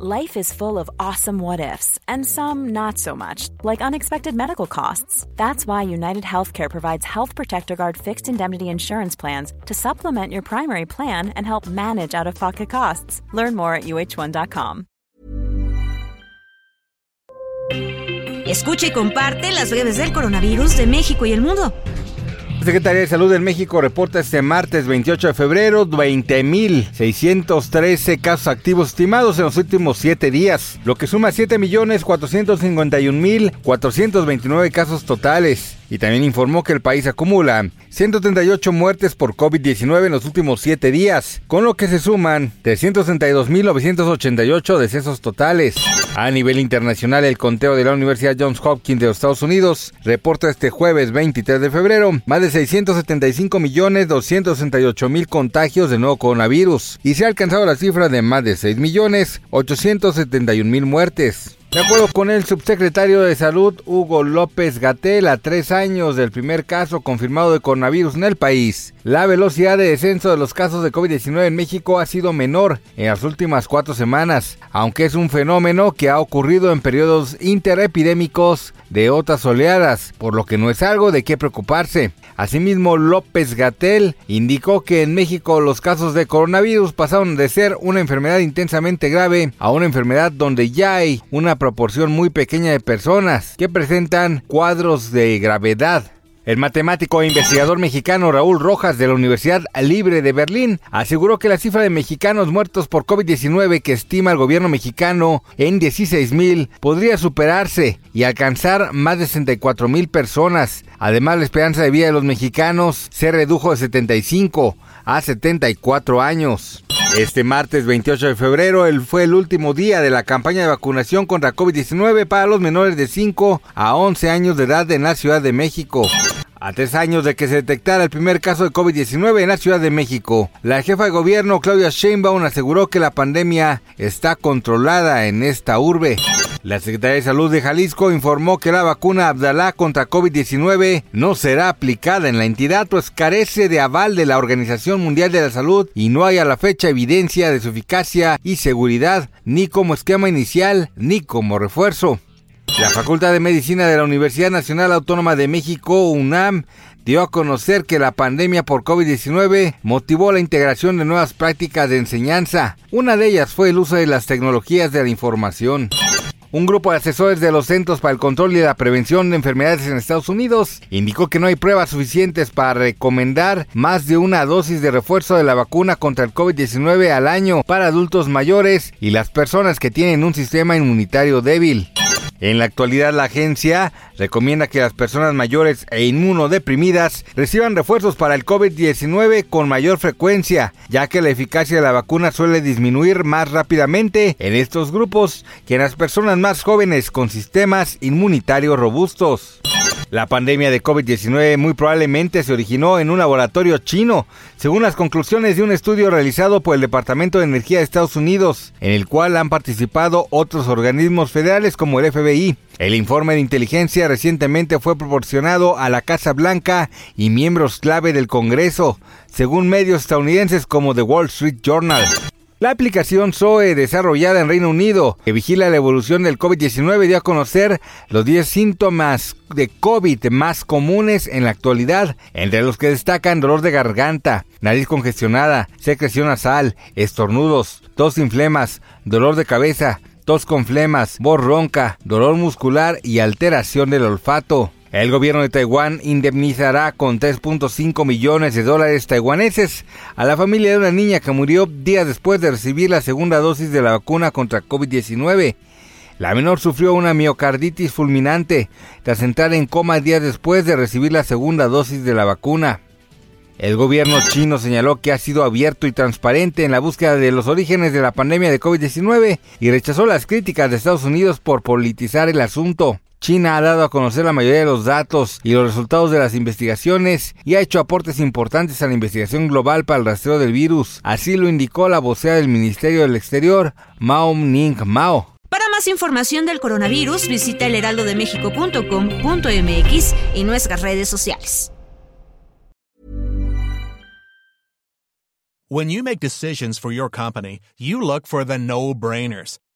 Life is full of awesome what ifs, and some not so much, like unexpected medical costs. That's why United Healthcare provides Health Protector Guard fixed indemnity insurance plans to supplement your primary plan and help manage out of pocket costs. Learn more at uh1.com. Escucha y comparte las redes del coronavirus de México y el mundo. Secretaría de Salud de México reporta este martes 28 de febrero 20.613 casos activos estimados en los últimos 7 días, lo que suma 7.451.429 casos totales. Y también informó que el país acumula 138 muertes por COVID-19 en los últimos 7 días, con lo que se suman 332.988 decesos totales. A nivel internacional, el conteo de la Universidad Johns Hopkins de los Estados Unidos reporta este jueves 23 de febrero más de 675.268.000 contagios de nuevo coronavirus y se ha alcanzado la cifra de más de 6.871.000 muertes. De acuerdo con el subsecretario de Salud Hugo López Gatel, a tres años del primer caso confirmado de coronavirus en el país, la velocidad de descenso de los casos de COVID-19 en México ha sido menor en las últimas cuatro semanas, aunque es un fenómeno que ha ocurrido en periodos interepidémicos de otras oleadas, por lo que no es algo de qué preocuparse. Asimismo, López Gatel indicó que en México los casos de coronavirus pasaron de ser una enfermedad intensamente grave a una enfermedad donde ya hay una proporción muy pequeña de personas que presentan cuadros de gravedad. El matemático e investigador mexicano Raúl Rojas de la Universidad Libre de Berlín aseguró que la cifra de mexicanos muertos por COVID-19 que estima el gobierno mexicano en 16 mil podría superarse y alcanzar más de 64 mil personas. Además, la esperanza de vida de los mexicanos se redujo de 75 a 74 años. Este martes 28 de febrero fue el último día de la campaña de vacunación contra COVID-19 para los menores de 5 a 11 años de edad en la Ciudad de México. A tres años de que se detectara el primer caso de COVID-19 en la Ciudad de México, la jefa de gobierno Claudia Sheinbaum aseguró que la pandemia está controlada en esta urbe. La Secretaría de Salud de Jalisco informó que la vacuna Abdalá contra COVID-19 no será aplicada en la entidad, pues carece de aval de la Organización Mundial de la Salud y no hay a la fecha evidencia de su eficacia y seguridad, ni como esquema inicial ni como refuerzo. La Facultad de Medicina de la Universidad Nacional Autónoma de México, UNAM, dio a conocer que la pandemia por COVID-19 motivó la integración de nuevas prácticas de enseñanza. Una de ellas fue el uso de las tecnologías de la información. Un grupo de asesores de los Centros para el Control y la Prevención de Enfermedades en Estados Unidos indicó que no hay pruebas suficientes para recomendar más de una dosis de refuerzo de la vacuna contra el COVID-19 al año para adultos mayores y las personas que tienen un sistema inmunitario débil. En la actualidad, la agencia recomienda que las personas mayores e inmunodeprimidas reciban refuerzos para el COVID-19 con mayor frecuencia, ya que la eficacia de la vacuna suele disminuir más rápidamente en estos grupos que en las personas más jóvenes con sistemas inmunitarios robustos. La pandemia de COVID-19 muy probablemente se originó en un laboratorio chino, según las conclusiones de un estudio realizado por el Departamento de Energía de Estados Unidos, en el cual han participado otros organismos federales como el FBI. El informe de inteligencia recientemente fue proporcionado a la Casa Blanca y miembros clave del Congreso, según medios estadounidenses como The Wall Street Journal. La aplicación Zoe, desarrollada en Reino Unido, que vigila la evolución del COVID-19, dio a conocer los 10 síntomas de COVID más comunes en la actualidad, entre los que destacan dolor de garganta, nariz congestionada, secreción nasal, estornudos, tos sin flemas, dolor de cabeza, tos con flemas, voz ronca, dolor muscular y alteración del olfato. El gobierno de Taiwán indemnizará con 3.5 millones de dólares taiwaneses a la familia de una niña que murió días después de recibir la segunda dosis de la vacuna contra COVID-19. La menor sufrió una miocarditis fulminante tras entrar en coma días después de recibir la segunda dosis de la vacuna. El gobierno chino señaló que ha sido abierto y transparente en la búsqueda de los orígenes de la pandemia de COVID-19 y rechazó las críticas de Estados Unidos por politizar el asunto. China ha dado a conocer la mayoría de los datos y los resultados de las investigaciones y ha hecho aportes importantes a la investigación global para el rastreo del virus. Así lo indicó la vocera del Ministerio del Exterior, Mao Ning Mao. Para más información del coronavirus, visita elheraldodemexico.com.mx y nuestras redes sociales. When you make decisions for your company, you look for the no-brainers.